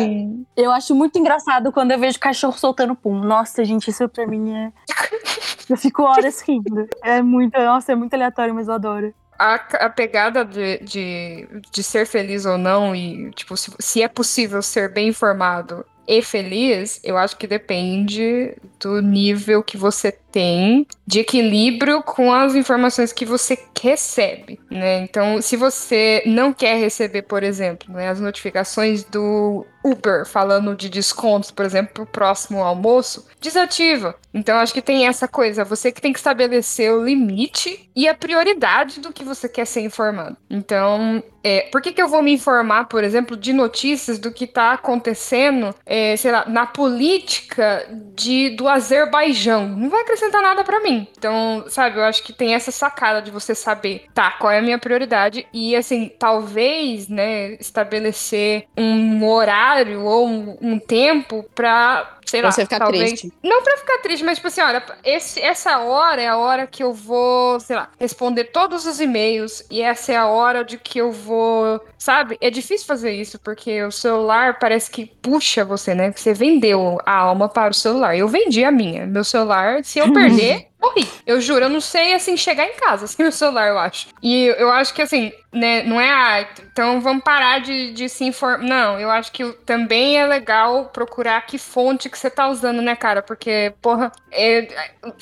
Eu acho muito engraçado quando eu vejo cachorro soltando pum. Nossa, gente, isso pra mim é. (laughs) Eu fico horas rindo. É muito. Nossa, é muito aleatório, mas eu adoro. A, a pegada de, de, de ser feliz ou não, e tipo, se, se é possível ser bem informado e feliz, eu acho que depende do nível que você tem de equilíbrio com as informações que você recebe, né? Então, se você não quer receber, por exemplo, né, as notificações do Uber falando de descontos, por exemplo, pro próximo almoço, desativa. Então, acho que tem essa coisa, você que tem que estabelecer o limite e a prioridade do que você quer ser informado. Então, é, por que, que eu vou me informar, por exemplo, de notícias do que está acontecendo, é, sei lá, na política de, do Azerbaijão? Não vai acrescentar nada para mim. Então, sabe, eu acho que tem essa sacada de você saber, tá, qual é a minha prioridade e, assim, talvez, né, estabelecer um horário ou um, um tempo pra sei pra lá, você ficar talvez. triste. Não pra ficar triste, mas tipo assim, olha, esse, essa hora é a hora que eu vou, sei lá, responder todos os e-mails e essa é a hora de que eu vou, sabe? É difícil fazer isso porque o celular parece que puxa você, né? Você vendeu a alma para o celular. Eu vendi a minha. Meu celular, se eu (laughs) perder, Morri. Eu juro, eu não sei, assim, chegar em casa (laughs) sem o celular, eu acho. E eu acho que, assim, né, não é, ah, então vamos parar de, de se informar. Não, eu acho que também é legal procurar que fonte que você tá usando, né, cara? Porque, porra, é,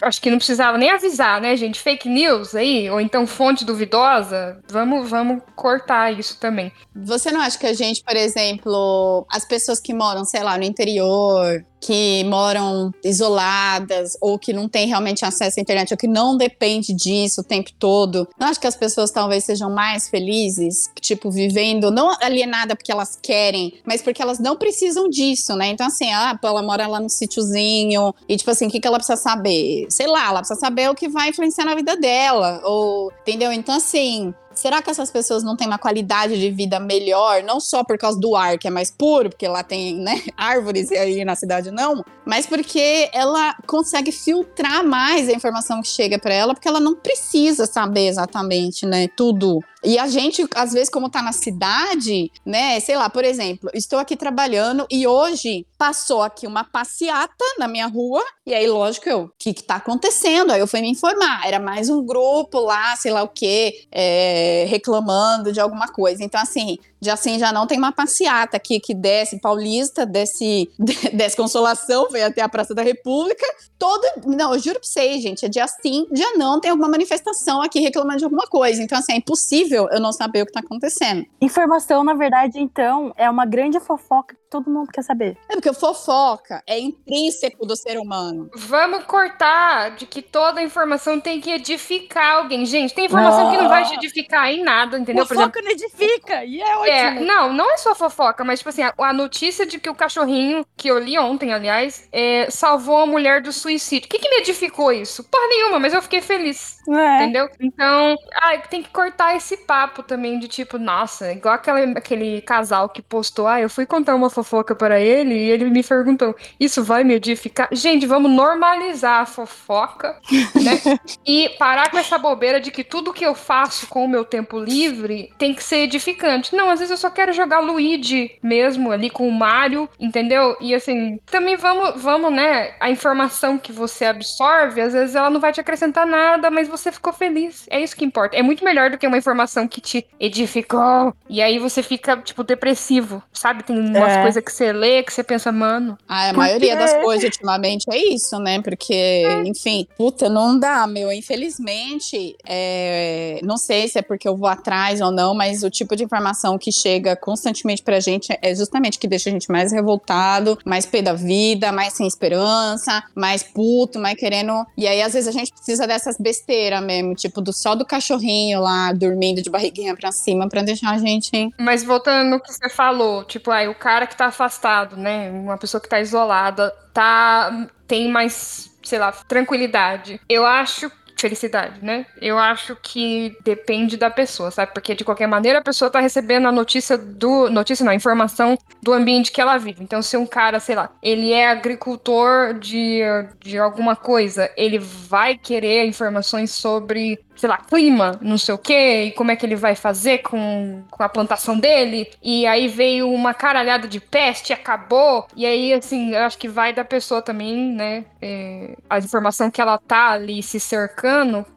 acho que não precisava nem avisar, né, gente? Fake news aí, ou então fonte duvidosa, vamos, vamos cortar isso também. Você não acha que a gente, por exemplo, as pessoas que moram, sei lá, no interior, que moram isoladas ou que não têm realmente acesso à internet ou que não depende disso o tempo todo. Não acho que as pessoas talvez sejam mais felizes, tipo, vivendo não alienada porque elas querem, mas porque elas não precisam disso, né? Então, assim, ah, ela mora lá no sítiozinho e, tipo assim, o que, que ela precisa saber? Sei lá, ela precisa saber o que vai influenciar na vida dela, ou, entendeu? Então, assim, Será que essas pessoas não têm uma qualidade de vida melhor, não só por causa do ar, que é mais puro, porque lá tem né, (laughs) árvores e aí na cidade não, mas porque ela consegue filtrar mais a informação que chega para ela, porque ela não precisa saber exatamente, né, tudo e a gente, às vezes, como tá na cidade, né? Sei lá, por exemplo, estou aqui trabalhando e hoje passou aqui uma passeata na minha rua. E aí, lógico, eu, o que que tá acontecendo? Aí eu fui me informar. Era mais um grupo lá, sei lá o quê, é, reclamando de alguma coisa. Então, assim, já assim já não tem uma passeata aqui que desce Paulista, desce, (laughs) desce Consolação, vem até a Praça da República. Todo. Não, eu juro pra vocês, gente, é dia sim, dia não tem alguma manifestação aqui reclamando de alguma coisa. Então, assim, é impossível eu não saber o que tá acontecendo. Informação, na verdade, então, é uma grande fofoca que todo mundo quer saber. É porque fofoca é intrínseco do ser humano. Vamos cortar de que toda informação tem que edificar alguém. Gente, tem informação que não vai te edificar em nada, entendeu? Fofoca exemplo, não edifica, e é ótimo. É, não, não é só fofoca, mas tipo assim, a, a, notícia de que o cachorrinho, que eu li ontem, aliás, é, salvou a mulher do suicídio. O que, que me edificou isso? Porra nenhuma, mas eu fiquei feliz. É. Entendeu? Então, ai, tem que cortar esse papo também de tipo, nossa, igual aquele, aquele casal que postou, ah, eu fui contar uma fofoca para ele e ele me perguntou, isso vai me edificar? Gente, vamos normalizar a fofoca, né? (laughs) e parar com essa bobeira de que tudo que eu faço com o meu tempo livre tem que ser edificante. Não, às vezes eu só quero jogar Luigi mesmo ali com o Mario, entendeu? E assim, também vamos, vamos, né? A informação que você absorve, às vezes ela não vai te acrescentar nada, mas você ficou feliz. É isso que importa. É muito melhor do que uma informação que te edificou. E aí você fica, tipo, depressivo, sabe? Tem umas é. coisas que você lê que você pensa, mano. Ah, a maioria das coisas ultimamente é isso, né? Porque, é. enfim, puta, não dá, meu. Infelizmente, é... não sei se é porque eu vou atrás ou não, mas o tipo de informação que chega constantemente pra gente é justamente que deixa a gente mais revoltado, mais pé da vida, mais sem esperança, mais puto, mais querendo. E aí, às vezes, a gente precisa dessas besteiras mesmo, tipo, do só do cachorrinho lá dormindo de barriguinha pra cima pra deixar a gente. Mas voltando no que você falou, tipo, aí o cara que tá afastado, né? Uma pessoa que tá isolada, tá. tem mais sei lá, tranquilidade. Eu acho felicidade, né? Eu acho que depende da pessoa, sabe? Porque de qualquer maneira a pessoa tá recebendo a notícia do. Notícia não, a informação do ambiente que ela vive. Então, se um cara, sei lá, ele é agricultor de, de alguma coisa, ele vai querer informações sobre sei lá, clima, não sei o quê, e como é que ele vai fazer com, com a plantação dele. E aí veio uma caralhada de peste, acabou. E aí, assim, eu acho que vai da pessoa também, né? É, a informação que ela tá ali se cercando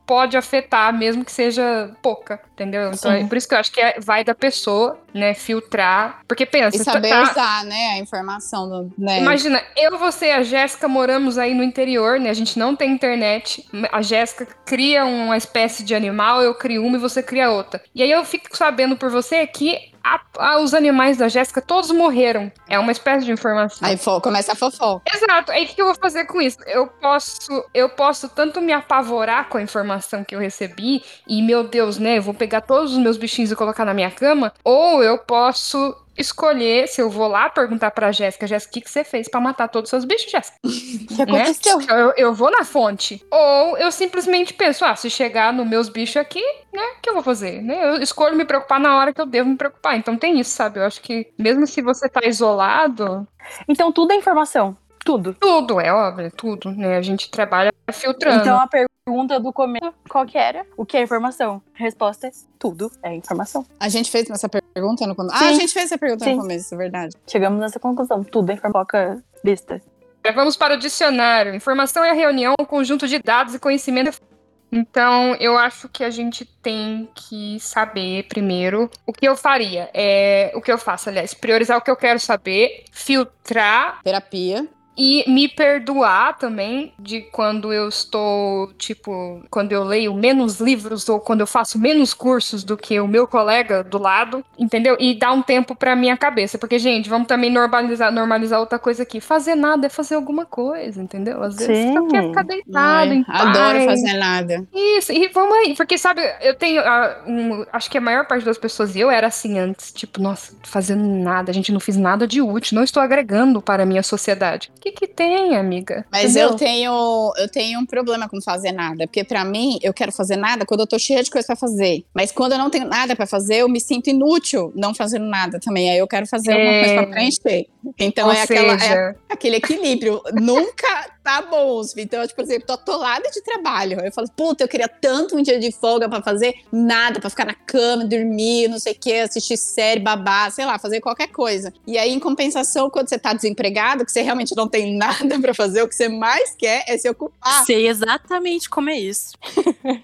pode afetar, mesmo que seja pouca, entendeu? Então, é por isso que eu acho que é, vai da pessoa, né, filtrar. Porque pensa. E saber tá... usar, né, a informação. Do, né? Imagina, eu, você e a Jéssica moramos aí no interior, né? A gente não tem internet. A Jéssica cria uma espécie de animal, eu crio uma e você cria outra. E aí eu fico sabendo por você que a, a, os animais da Jéssica todos morreram. É uma espécie de informação. Aí começa a fofó. Exato. Aí o que eu vou fazer com isso? Eu posso, eu posso tanto me apavorar com a informação que eu recebi e, meu Deus, né? Eu vou pegar todos os meus bichinhos e colocar na minha cama, ou eu posso escolher se eu vou lá perguntar pra Jéssica, Jéssica, o que, que você fez para matar todos os seus bichos, Jéssica? O (laughs) que aconteceu? Né? Eu, eu, vou na fonte. Ou eu simplesmente penso, ah, se chegar nos meus bichos aqui, né, o que eu vou fazer? Né? Eu escolho me preocupar na hora que eu devo me preocupar. Então tem isso, sabe? Eu acho que mesmo se você tá isolado... Então tudo é informação. Tudo. Tudo, é óbvio, tudo, né? A gente trabalha filtrando. Então a pergunta do começo, qual que era? O que é informação? resposta é tudo é informação. A gente fez essa pergunta no começo. Ah, a gente fez essa pergunta Sim. no começo, é verdade. Chegamos nessa conclusão. Tudo é informação. Besta. Vamos para o dicionário. Informação é a reunião, um conjunto de dados e conhecimento. Então, eu acho que a gente tem que saber primeiro o que eu faria. É, o que eu faço, aliás, priorizar o que eu quero saber, filtrar Terapia. E me perdoar também de quando eu estou, tipo, quando eu leio menos livros ou quando eu faço menos cursos do que o meu colega do lado, entendeu? E dar um tempo pra minha cabeça, porque gente, vamos também normalizar, normalizar outra coisa aqui. Fazer nada é fazer alguma coisa, entendeu? Às vezes Sim. só quer ficar deitado, Ai, em adoro paz. fazer nada. Isso, e vamos aí, porque sabe, eu tenho, ah, um- acho que a maior parte das pessoas, e eu era assim antes, tipo, nossa, fazendo nada, a gente não fiz nada de útil, não estou agregando para a minha sociedade. Que que tem, amiga? Mas Entendeu? eu tenho, eu tenho um problema com fazer nada, porque pra mim eu quero fazer nada quando eu tô cheia de coisa pra fazer. Mas quando eu não tenho nada pra fazer, eu me sinto inútil não fazendo nada também. Aí eu quero fazer alguma É. coisa pra preencher. Então Ou é, aquela, é seja, aquele equilíbrio. (laughs) Nunca tá bom. Então, tipo, por exemplo, tô atolada de trabalho. Eu falo, puta, eu queria tanto um dia de folga pra fazer nada, pra ficar na cama, dormir, não sei o que, assistir série, babá, sei lá, fazer qualquer coisa. E aí, em compensação, quando você tá desempregado, que você realmente não tem (laughs) nada pra fazer, o que você mais quer é se ocupar. Sei exatamente como é isso.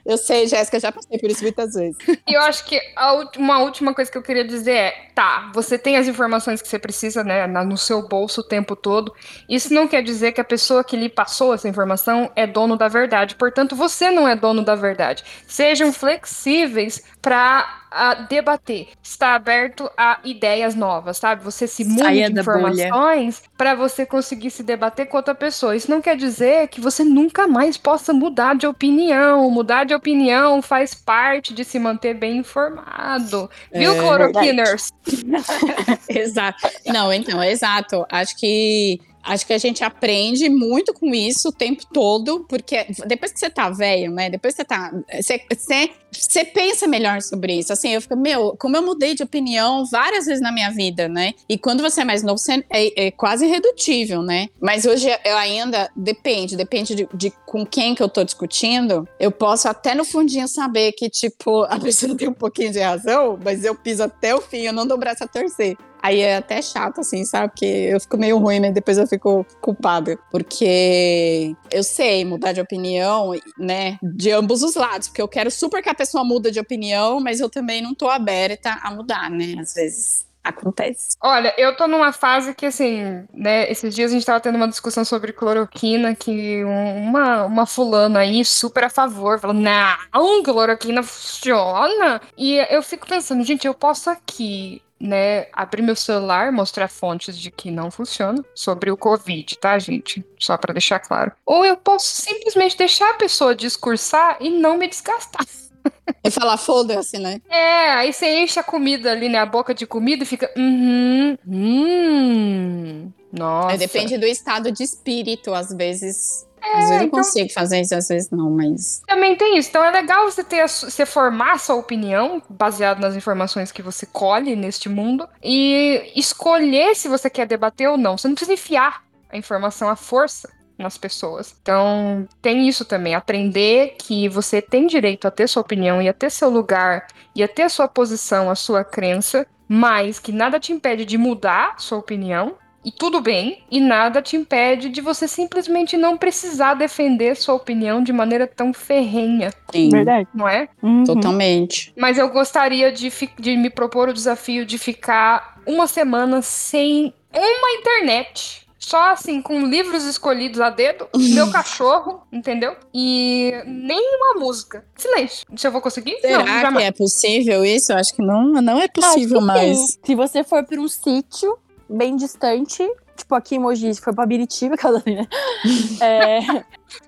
Eu sei, Jéssica, já passei por isso muitas vezes. E eu acho que a uma última coisa que eu queria dizer é: tá, você tem as informações que você precisa, né, no seu bolso o tempo todo. Isso não quer dizer que a pessoa que lhe passou essa informação é dono da verdade. Portanto, você não é dono da verdade. Sejam flexíveis para debater. Está aberto a ideias novas, sabe? Você se muda de informações para você conseguir se debater com outra pessoa. Isso não quer dizer que você nunca mais possa mudar de opinião. Mudar de opinião faz parte de se manter bem informado. Viu, É cloroquiners? (laughs) Exato. Não, então, é exato. Acho que acho que a gente aprende muito com isso o tempo todo, porque depois que você tá velho, né? Depois que você tá. Você, você, você pensa melhor sobre isso. Assim, eu fico, meu, como eu mudei de opinião várias vezes na minha vida, né? E quando você é mais novo, você é, é quase irredutível, né? Mas hoje eu ainda depende, depende de, de com quem que eu tô discutindo. Eu posso até no fundinho saber que, tipo, a (laughs) pessoa tem um pouquinho de razão, mas eu piso até o fim, eu não dou braço a torcer. Aí é até chato, assim, sabe? Porque eu fico meio ruim, mas depois eu fico culpada. Porque eu sei mudar de opinião, né? De ambos os lados. Porque eu quero super que a pessoa muda de opinião, mas eu também não tô aberta a mudar, né? Às vezes acontece. Olha, eu tô numa fase que, assim, né, esses dias a gente tava tendo uma discussão sobre cloroquina, que um- uma, uma fulana aí, super a favor, falou, não, cloroquina funciona. E eu fico pensando, gente, eu posso aqui, né, abrir meu celular, mostrar fontes de que não funciona sobre o Covid, tá, gente? Só pra deixar claro. Ou eu posso simplesmente deixar a pessoa discursar e não me desgastar. E falar, foda-se, né? É, aí você enche a comida ali, né? A boca de comida e fica. Uhum. Hum. Nossa. É, depende do estado de espírito, às vezes. Às vezes eu então- consigo fazer isso, às vezes não, mas. Também tem isso. Então é legal você ter você formar a sua opinião baseado nas informações que você colhe neste mundo e escolher se você quer debater ou não. Você não precisa enfiar a informação à força nas pessoas. Então tem isso também. Aprender que você tem direito a ter sua opinião e a ter seu lugar e a ter a sua posição, a sua crença, mas que nada te impede de mudar sua opinião. E tudo bem, e nada te impede de você simplesmente não precisar defender sua opinião de maneira tão ferrenha, Sim, Verdade. não é? Uhum. totalmente. Mas eu gostaria de, de me propor o desafio de ficar uma semana sem uma internet. Só assim, com livros escolhidos a dedo, (laughs) meu cachorro, entendeu? E nenhuma música. Silêncio. Se eu vou conseguir? Será não, que jamais. é possível isso? Eu acho que não, não é possível que mais. Se você for pra um sítio bem distante, tipo aqui em Mogi, se for pra Biritiba, (laughs) ali, né? É,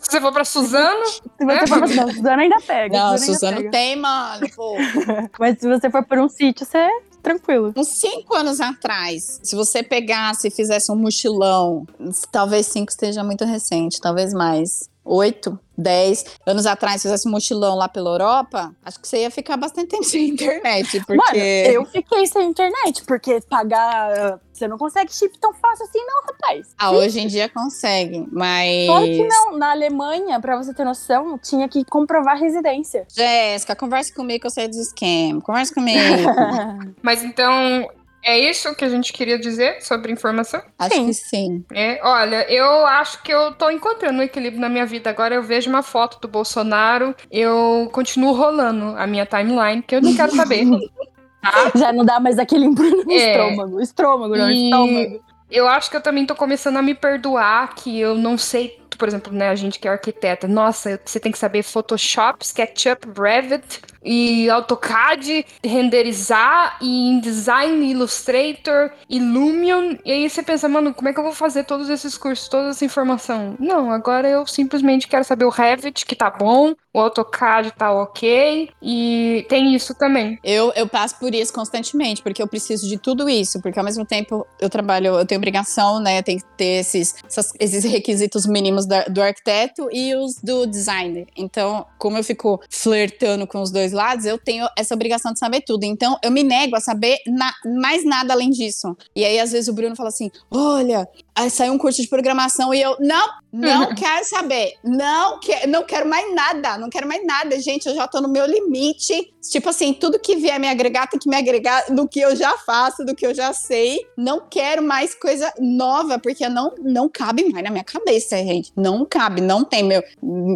Se você for pra Suzano, (laughs) se você for pra não, Suzana ainda pega. Não, ainda Suzano pega. tem, mano. Pô. (laughs) Mas se você for pra um sítio, você é tranquilo. Uns cinco anos atrás, se você pegasse e fizesse um mochilão, talvez cinco esteja muito recente, talvez mais. Oito, dez anos atrás, fizesse mochilão lá pela Europa, acho que você ia ficar bastante (laughs) tempo sem internet, porque. Mano, eu fiquei sem internet, porque pagar. Você não consegue chip tão fácil assim, não, rapaz. Ah, hoje em dia consegue, mas. Claro que não. Na Alemanha, pra você ter noção, tinha que comprovar residência. Jéssica, conversa comigo que eu sei dos esquemas. Conversa comigo. (laughs) (laughs) Mas então, É isso que a gente queria dizer sobre informação? Acho Sim. que sim. É, olha, eu acho que eu tô encontrando um equilíbrio na minha vida. Agora eu vejo uma foto do Bolsonaro, eu continuo rolando a minha timeline, que eu não quero saber. (laughs) Já não dá mais aquele embrulho no É. estômago. Estômago, não, E- estômago. Eu acho que eu também tô começando a me perdoar que eu não sei, por exemplo, né, a gente que é arquiteta, nossa, você tem que saber Photoshop, SketchUp, Revit e AutoCAD, renderizar e InDesign, Illustrator, Illumion, e aí você pensa, mano, como é que eu vou fazer todos esses cursos, toda essa informação? Não, agora eu simplesmente quero saber o Revit, que tá bom, o AutoCAD tá ok, e tem isso também. Eu, eu passo por isso constantemente, porque eu preciso de tudo isso, porque ao mesmo tempo eu trabalho, eu tenho obrigação, né? Tem que ter esses, essas- esses requisitos mínimos da- do arquiteto e os do designer. Então, como eu fico flertando com os dois lados, eu tenho essa obrigação de saber tudo. Então, eu me nego a saber na- mais nada além disso. E aí, às vezes, o Bruno fala assim: olha, aí saiu um curso de programação e eu, não, não (laughs) quero saber, não, que, não quero mais nada, não quero mais nada, gente, eu já tô no meu limite. Tipo assim, tudo que vier me agregar tem que me agregar do que eu já faço, do que eu já sei. Não quero mais coisa nova, porque não, não cabe mais na minha cabeça, gente. Não cabe, não tem meu,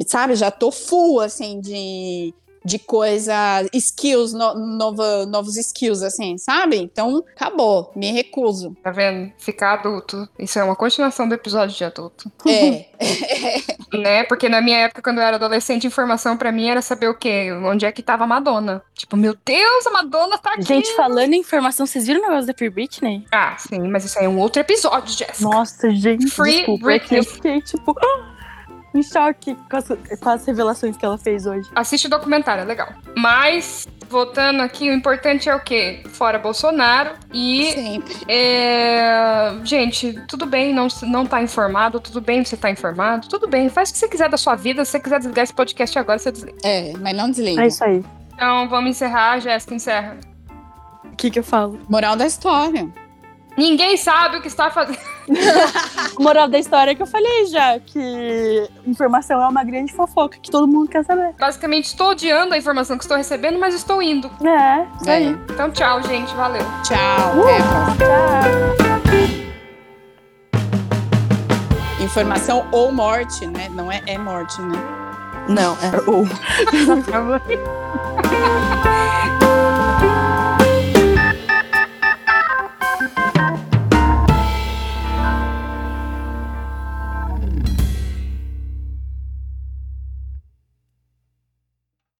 sabe, já tô full, assim, de de coisa, skills, no- nova, novos skills, assim, sabe? Então, acabou, me recuso. Tá vendo? Ficar adulto. Isso é uma continuação do episódio de adulto. É, (laughs) (laughs) Né? Porque na minha época, quando eu era adolescente, informação pra mim era saber o quê? Onde é que tava a Madonna. Tipo, meu Deus, a Madonna tá aqui. Gente, falando em informação, vocês viram o negócio da Free Britney? Ah, sim, mas isso aí é um outro episódio, Jéssica. Nossa, gente, Free desculpa. é Britney. eu fiquei, tipo, (gasps) em choque com as, com as revelações que ela fez hoje. Assiste o documentário, é legal. Mas, voltando aqui, o importante é o quê? Fora Bolsonaro e sempre. É, Gente, tudo bem não, não tá informado, tudo bem você tá informado, tudo bem, faz o que você quiser da sua vida, se você quiser desligar esse podcast agora, você desliga. É, mas não desliga. É isso aí. Então, vamos encerrar, Jéssica, encerra. O que que eu falo? Moral da história. Ninguém sabe o que está fazendo. (laughs) Moral da história é que eu falei já, que informação é uma grande fofoca que todo mundo quer saber. Basicamente, estou odiando a informação que estou recebendo, mas estou indo. É, isso É. aí. Então, tchau, gente, valeu. Tchau. Próxima. Tchau. Informação ou morte, né? Não é, é morte, né? Não, é ou. (laughs) (laughs)